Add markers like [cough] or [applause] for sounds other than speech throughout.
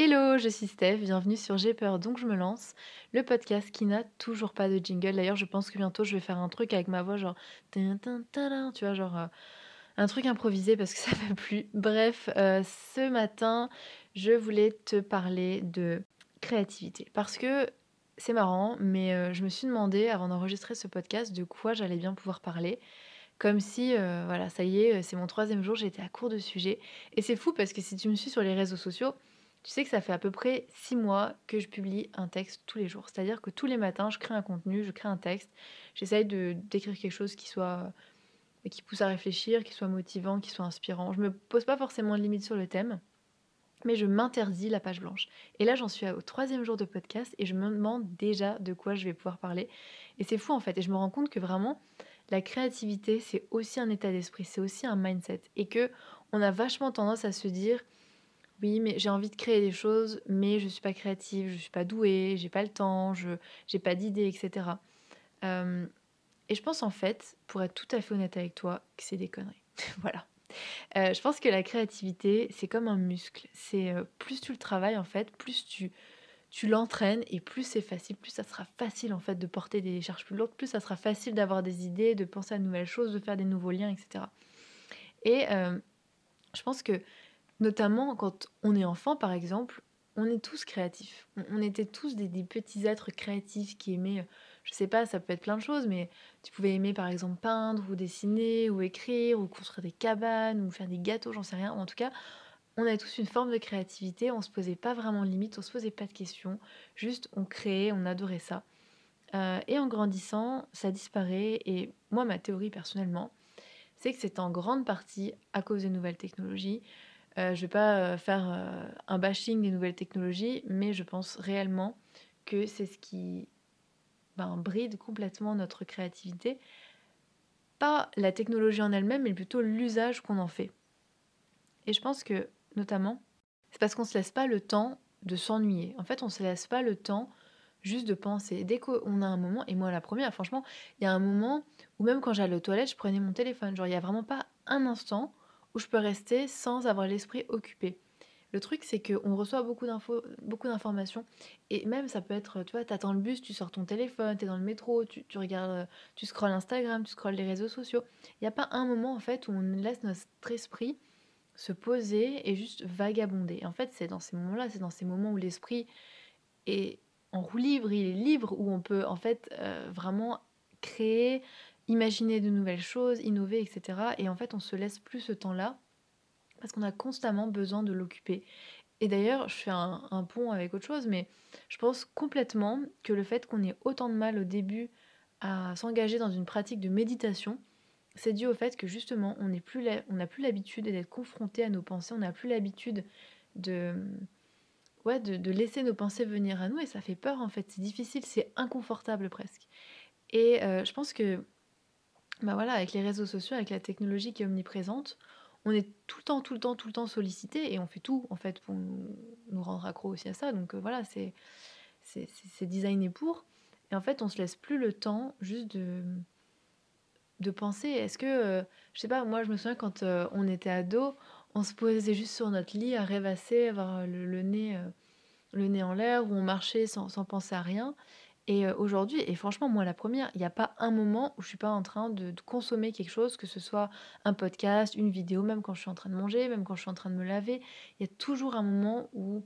Hello, je suis Steph, bienvenue sur J'ai peur donc je me lance, le podcast qui n'a toujours pas de jingle. D'ailleurs, je pense que bientôt je vais faire un truc avec ma voix, genre tu vois, genre euh, un truc improvisé parce que [laughs] ça va plus. Bref, euh, ce matin, je voulais te parler de créativité parce que c'est marrant, mais euh, je me suis demandé avant d'enregistrer ce podcast de quoi j'allais bien pouvoir parler. Comme si, voilà, ça y est, c'est mon troisième jour, j'étais à court de sujets. Et c'est fou parce que si tu me suis sur les réseaux sociaux, tu sais que ça fait à peu près six mois que je publie un texte tous les jours. C'est-à-dire que tous les matins, je crée un contenu, je crée un texte. J'essaye de d'écrire quelque chose qui soit qui pousse à réfléchir, qui soit motivant, qui soit inspirant. Je me pose pas forcément de limite sur le thème, mais je m'interdis la page blanche. Et là, j'en suis au troisième jour de podcast et je me demande déjà de quoi je vais pouvoir parler. Et c'est fou en fait. Et je me rends compte que vraiment, la créativité, c'est aussi un état d'esprit, c'est aussi un mindset. Et que on a vachement tendance à se dire oui, mais j'ai envie de créer des choses, mais je ne suis pas créative, je ne suis pas douée, j'ai pas le temps, je n'ai pas d'idées, etc. et je pense en fait, pour être tout à fait honnête avec toi, que c'est des conneries. [laughs] voilà. Euh, je pense que la créativité, c'est comme un muscle. C'est euh, plus tu le travailles en fait, plus tu, tu l'entraînes et plus c'est facile, plus ça sera facile en fait de porter des charges plus lourdes, plus ça sera facile d'avoir des idées, de penser à de nouvelles choses, de faire des nouveaux liens, etc. Et je pense que Notamment quand on est enfant, par exemple, on est tous créatifs. On, était tous des, petits êtres créatifs qui aimaient, je sais pas, ça peut être plein de choses, mais tu pouvais aimer par exemple peindre ou dessiner ou écrire ou construire des cabanes ou faire des gâteaux, j'en sais rien. En tout cas, on a tous une forme de créativité, on se posait pas vraiment de limites, on se posait pas de questions, juste on créait, on adorait ça. Euh, et en grandissant, ça disparaît. Et moi, ma théorie personnellement, c'est que c'est en grande partie à cause des nouvelles technologies, euh, je ne vais pas euh, faire euh, un bashing des nouvelles technologies, mais je pense réellement que c'est ce qui ben, bride complètement notre créativité. Pas la technologie en elle-même, mais plutôt l'usage qu'on en fait. Et je pense que, notamment, c'est parce qu'on ne se laisse pas le temps de s'ennuyer. En fait, on ne se laisse pas le temps juste de penser. Dès qu'on a un moment, et moi la première, franchement, il y a un moment où même quand j'allais aux toilettes, je prenais mon téléphone. Genre, il n'y a vraiment pas un instant où je peux rester sans avoir l'esprit occupé. Le truc, c'est qu'on reçoit beaucoup d'infos, beaucoup d'informations. Et même, ça peut être, tu vois, t'attends le bus, tu sors ton téléphone, t'es dans le métro, tu, regardes, tu scrolles Instagram, tu scrolles les réseaux sociaux. Il n'y a pas un moment, en fait, où on laisse notre esprit se poser et juste vagabonder. en fait, c'est dans ces moments-là, c'est dans ces moments où l'esprit est en roue libre, il est libre, où on peut, en fait, euh, vraiment créer, imaginer de nouvelles choses, innover, etc. Et en fait, on se laisse plus ce temps-là parce qu'on a constamment besoin de l'occuper. Et d'ailleurs, je fais un, pont avec autre chose, mais je pense complètement que le fait qu'on ait autant de mal au début à s'engager dans une pratique de méditation, c'est dû au fait que justement, on n'a plus l'habitude d'être confronté à nos pensées, on n'a plus l'habitude de, ouais, de, laisser nos pensées venir à nous, et ça fait peur en fait, c'est difficile, c'est inconfortable presque. Et euh, je pense que bah voilà, avec les réseaux sociaux, avec la technologie qui est omniprésente, on est tout le temps, tout le temps, tout le temps sollicité et on fait tout en fait pour nous, rendre accro aussi à ça. Donc euh, voilà, c'est c'est designé pour. Et en fait, on se laisse plus le temps juste de de penser. Est-ce que euh, je sais pas, moi je me souviens quand euh, on était ado, on se posait juste sur notre lit à rêvasser, avoir le, nez le nez en l'air, où on marchait sans, sans penser à rien. Et euh, aujourd'hui, et franchement, moi la première, il n'y a pas un moment où je suis pas en train de, consommer quelque chose, que ce soit un podcast, une vidéo, même quand je suis en train de manger, même quand je suis en train de me laver. Il y a toujours un moment où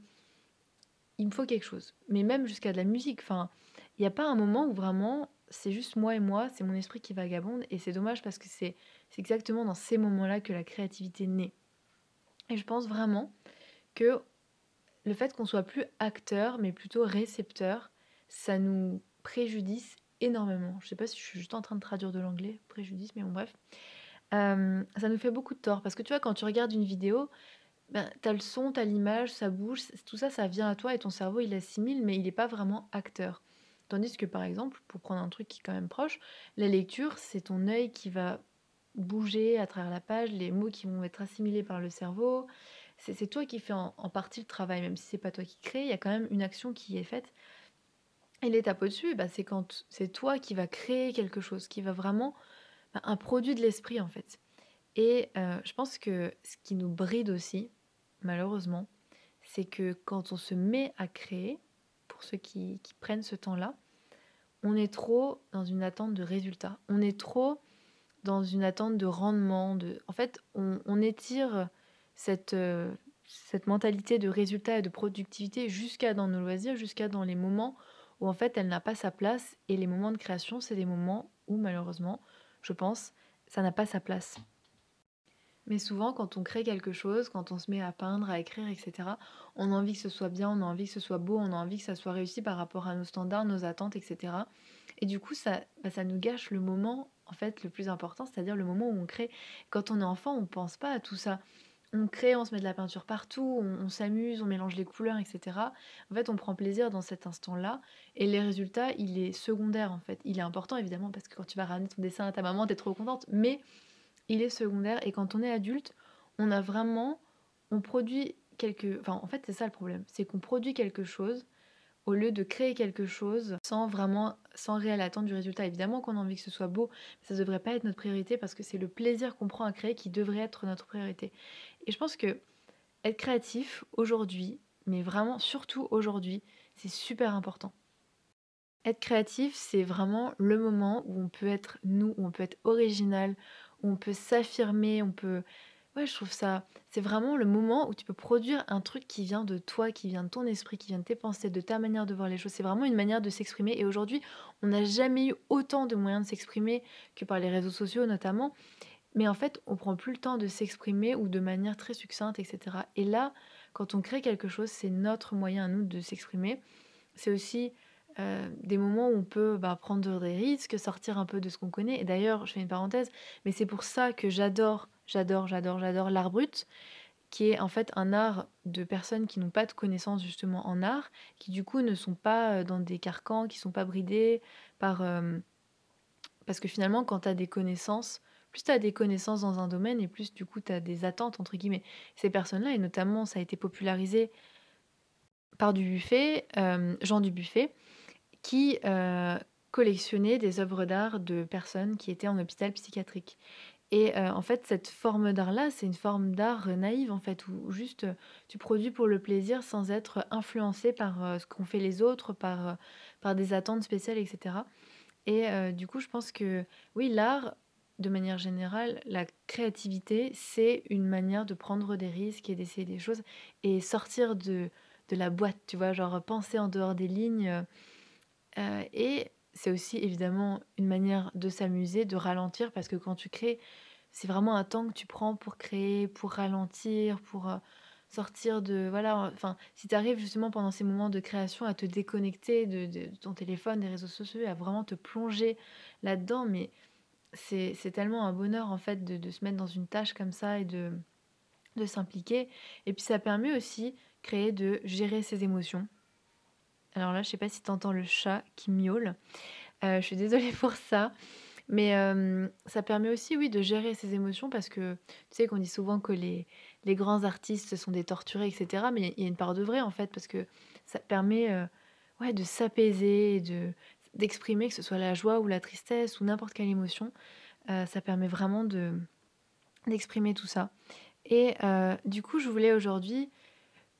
il me faut quelque chose. Mais même jusqu'à de la musique. Enfin, il n'y a pas un moment où vraiment c'est juste moi et moi, c'est mon esprit qui vagabonde. Et c'est dommage parce que c'est exactement dans ces moments-là que la créativité naît. Et je pense vraiment que le fait qu'on soit plus acteur, mais plutôt récepteur, ça nous préjudice énormément. Je sais pas si je suis juste en train de traduire de l'anglais, préjudice, mais bon bref. Euh, ça nous fait beaucoup de tort parce que tu vois, quand tu regardes une vidéo, ben, tu as le son, tu as l'image, ça bouge, tout ça, ça vient à toi et ton cerveau il assimile, mais il n'est pas vraiment acteur. Tandis que par exemple, pour prendre un truc qui est quand même proche, la lecture, c'est ton œil qui va bouger à travers la page, les mots qui vont être assimilés par le cerveau. C'est toi qui fais en, en, partie le travail, même si c'est pas toi qui crée, il y a quand même une action qui est faite. Et l'étape au-dessus, bah, c'est quand c'est toi qui vas créer quelque chose, qui va vraiment bah, un produit de l'esprit en fait. Et euh, je pense que ce qui nous bride aussi, malheureusement, c'est que quand on se met à créer, pour ceux qui, prennent ce temps-là, on est trop dans une attente de résultat. On est trop dans une attente de rendement. De... En fait, on, on étire cette, euh, cette mentalité de résultat et de productivité jusqu'à dans nos loisirs, jusqu'à dans les moments où en fait elle n'a pas sa place. Et les moments de création, c'est des moments où malheureusement, je pense, ça n'a pas sa place. Mais souvent, quand on crée quelque chose, quand on se met à peindre, à écrire, etc., on a envie que ce soit bien, on a envie que ce soit beau, on a envie que ça soit réussi par rapport à nos standards, nos attentes, etc. Et du coup, ça, bah, ça nous gâche le moment, en fait, le plus important, c'est-à-dire le moment où on crée. Quand on est enfant, on ne pense pas à tout ça. On crée, on se met de la peinture partout, on, s'amuse, on mélange les couleurs, etc. En fait, on prend plaisir dans cet instant-là. Et les résultats, il est secondaire, en fait. Il est important, évidemment, parce que quand tu vas ramener ton dessin à ta maman, tu es trop contente. Mais il est secondaire. Et quand on est adulte, on a vraiment, on produit quelque, enfin en fait c'est ça le problème, c'est qu'on produit quelque chose au lieu de créer quelque chose sans vraiment, sans réelle attente du résultat. Évidemment qu'on a envie que ce soit beau, mais ça ne devrait pas être notre priorité parce que c'est le plaisir qu'on prend à créer qui devrait être notre priorité. Et je pense que être créatif aujourd'hui, mais vraiment surtout aujourd'hui, c'est super important. Être créatif, c'est vraiment le moment où on peut être nous, où on peut être original, où on peut s'affirmer, on peut... Ouais, je trouve ça... C'est vraiment le moment où tu peux produire un truc qui vient de toi, qui vient de ton esprit, qui vient de tes pensées, de ta manière de voir les choses. C'est vraiment une manière de s'exprimer. Et aujourd'hui, on n'a jamais eu autant de moyens de s'exprimer que par les réseaux sociaux notamment. Mais en fait, on prend plus le temps de s'exprimer ou de manière très succincte, etc. Et là, quand on crée quelque chose, c'est notre moyen à nous de s'exprimer. C'est aussi euh, des moments où on peut bah, prendre des risques, sortir un peu de ce qu'on connaît. Et d'ailleurs, je fais une parenthèse, mais c'est pour ça que j'adore, j'adore, j'adore, j'adore l'art brut, qui est en fait un art de personnes qui n'ont pas de connaissances justement en art, qui du coup ne sont pas euh, dans des carcans, qui sont pas bridés par... Euh, parce que finalement, quand tu as des connaissances, plus tu as des connaissances dans un domaine et plus du coup tu as des attentes, entre guillemets. Ces personnes-là, et notamment ça a été popularisé par Dubuffet, Jean Dubuffet, qui euh, collectionnait des œuvres d'art de personnes qui étaient en hôpital psychiatrique. Et euh, en fait, cette forme d'art-là, c'est une forme d'art naïve, en fait, où juste tu produis pour le plaisir sans être influencé par euh, ce qu'ont fait les autres, par, par des attentes spéciales, etc. Et du coup, je pense que oui, l'art, de manière générale, la créativité, c'est une manière de prendre des risques et d'essayer des choses et sortir de, de la boîte, tu vois, genre penser en dehors des lignes. Euh, c'est aussi évidemment une manière de s'amuser, de ralentir, parce que quand tu crées, c'est vraiment un temps que tu prends pour créer, pour ralentir, pour euh, sortir de... Voilà, enfin, si tu arrives justement pendant ces moments de création à te déconnecter de, ton téléphone, des réseaux sociaux, à vraiment te plonger là-dedans, mais c'est tellement un bonheur en fait de, de, se mettre dans une tâche comme ça et de, de s'impliquer. Et puis ça permet aussi créer de gérer ses émotions. Alors là, je sais pas si tu entends le chat qui miaule. Euh, je suis désolée [laughs] pour ça. Mais euh, ça permet aussi, oui, de gérer ses émotions parce que tu sais qu'on dit souvent que les, les grands artistes sont des torturés, etc. Mais il y a une part de vrai en fait parce que ça permet euh, ouais, de s'apaiser, de, d'exprimer que ce soit la joie ou la tristesse ou n'importe quelle émotion. ça permet vraiment de, d'exprimer tout ça. Et du coup, je voulais aujourd'hui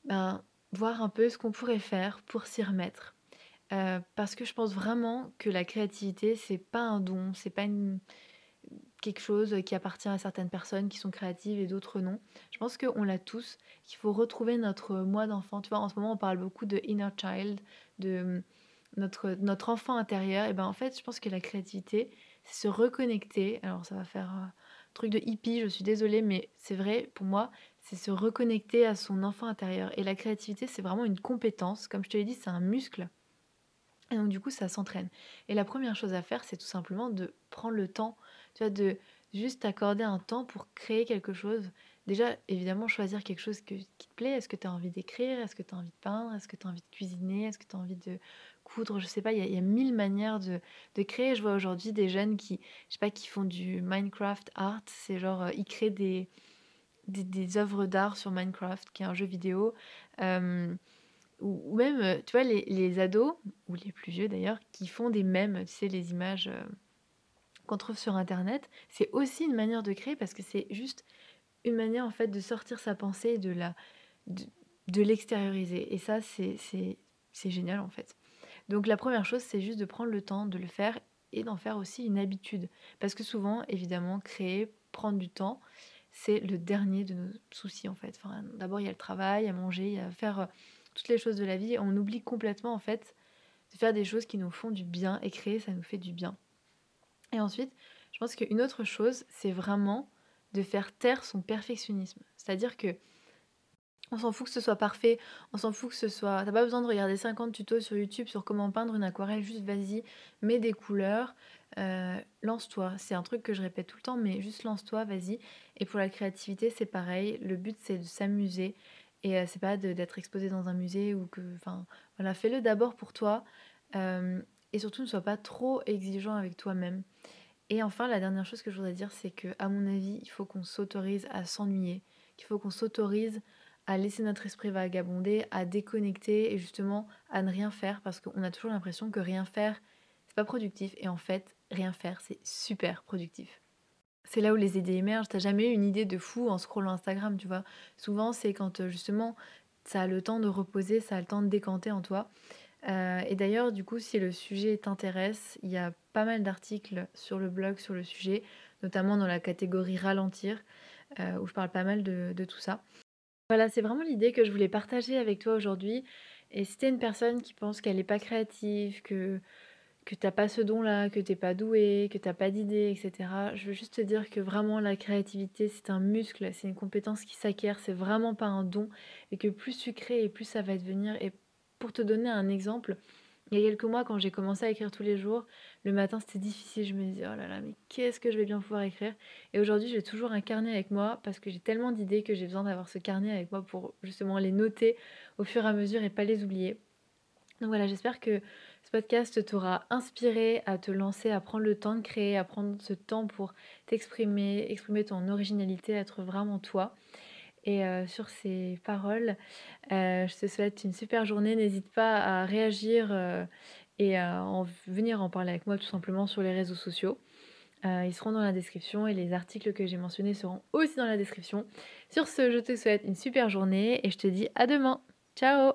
ben, voir un peu ce qu'on pourrait faire pour s'y remettre. Euh, parce que je pense vraiment que la créativité, c'est pas un don, c'est pas quelque chose qui appartient à certaines personnes qui sont créatives et d'autres non. Je pense qu'on l'a tous, qu'il faut retrouver notre moi d'enfant. Tu vois, en ce moment, on parle beaucoup de inner child, de notre, notre enfant intérieur. Et ben en fait, je pense que la créativité, c'est se reconnecter. Alors, ça va faire un truc de hippie, je suis désolée, mais c'est vrai, pour moi, c'est se reconnecter à son enfant intérieur. Et la créativité, c'est vraiment une compétence. Comme je te l'ai dit, c'est un muscle. Et donc, du coup, ça s'entraîne. Et la première chose à faire, c'est tout simplement de prendre le temps, tu vois, de juste accorder un temps pour créer quelque chose. Déjà, évidemment, choisir quelque chose qui te plaît. Est-ce que tu as envie d'écrire? Est-ce que tu as envie de peindre? Est-ce que tu as envie de cuisiner? Est-ce que tu as envie de coudre? Je sais pas, il y, a mille manières de, de créer. Je vois aujourd'hui des jeunes qui, je sais pas, qui font du Minecraft art. C'est genre, euh, ils créent des, des, œuvres d'art sur Minecraft, qui est un jeu vidéo. Euh, ou, même, euh, tu vois, les, ados, ou les plus vieux d'ailleurs, qui font des mèmes, tu sais, les images euh, qu'on trouve sur Internet, c'est aussi une manière de créer parce que c'est juste une manière en fait de sortir sa pensée, de la, de l'extérioriser. Et ça, c'est génial en fait. Donc la première chose, c'est juste de prendre le temps de le faire et d'en faire aussi une habitude. Parce que souvent, évidemment, créer, prendre du temps, c'est le dernier de nos soucis en fait. D'abord, il y a le travail, à manger, il y a faire euh, toutes les choses de la vie. On oublie complètement en fait de faire des choses qui nous font du bien et créer, ça nous fait du bien. Et ensuite, je pense qu'une autre chose, c'est vraiment de faire taire son perfectionnisme. C'est-à-dire que on s'en fout que ce soit parfait, on s'en fout que ce soit. T'as pas besoin de regarder 50 tutos sur YouTube sur comment peindre une aquarelle, juste vas-y, mets des couleurs, euh, lance-toi. C'est un truc que je répète tout le temps, mais juste lance-toi, vas-y. Et pour la créativité, c'est pareil. Le but, c'est de s'amuser et euh, c'est pas d'être exposé dans un musée ou que. Enfin, voilà, fais-le d'abord pour toi euh, et surtout ne sois pas trop exigeant avec toi-même. Et enfin, la dernière chose que je voudrais dire, c'est que, à mon avis, il faut qu'on s'autorise à s'ennuyer, qu'il faut qu'on s'autorise à laisser notre esprit vagabonder, à déconnecter et justement à ne rien faire parce qu'on a toujours l'impression que rien faire, c'est pas productif et en fait, rien faire, c'est super productif. C'est là où les idées émergent. T'as jamais eu une idée de fou en scrollant Instagram, tu vois. Souvent, c'est quand euh, justement ça a le temps de reposer, ça a le temps de décanter en toi. Euh, et d'ailleurs, du coup, si le sujet t'intéresse, il y a pas mal d'articles sur le blog sur le sujet, notamment dans la catégorie ralentir, euh, où je parle pas mal de tout ça. Voilà, c'est vraiment l'idée que je voulais partager avec toi aujourd'hui. Et si tu une personne qui pense qu'elle n'est pas créative, que, que tu n'as pas ce don-là, que tu n'es pas doué, que tu n'as pas d'idée, etc., je veux juste te dire que vraiment la créativité, c'est un muscle, c'est une compétence qui s'acquiert, c'est vraiment pas un don. Et que plus tu crées et plus ça va devenir. Et pour te donner un exemple, il y a quelques mois, quand j'ai commencé à écrire tous les jours, le matin c'était difficile. Je me disais, oh là là, mais qu'est-ce que je vais bien pouvoir écrire? Et aujourd'hui, j'ai toujours un carnet avec moi parce que j'ai tellement d'idées que j'ai besoin d'avoir ce carnet avec moi pour justement les noter au fur et à mesure et pas les oublier. Donc voilà, j'espère que ce podcast t'aura inspiré à te lancer, à prendre le temps de créer, à prendre ce temps pour t'exprimer, exprimer ton originalité, être vraiment toi. Et euh, sur ces paroles, euh, je te souhaite une super journée. N'hésite pas à réagir euh, et à en venir en parler avec moi tout simplement sur les réseaux sociaux. ils seront dans la description et les articles que j'ai mentionnés seront aussi dans la description. Sur ce, je te souhaite une super journée et je te dis à demain. Ciao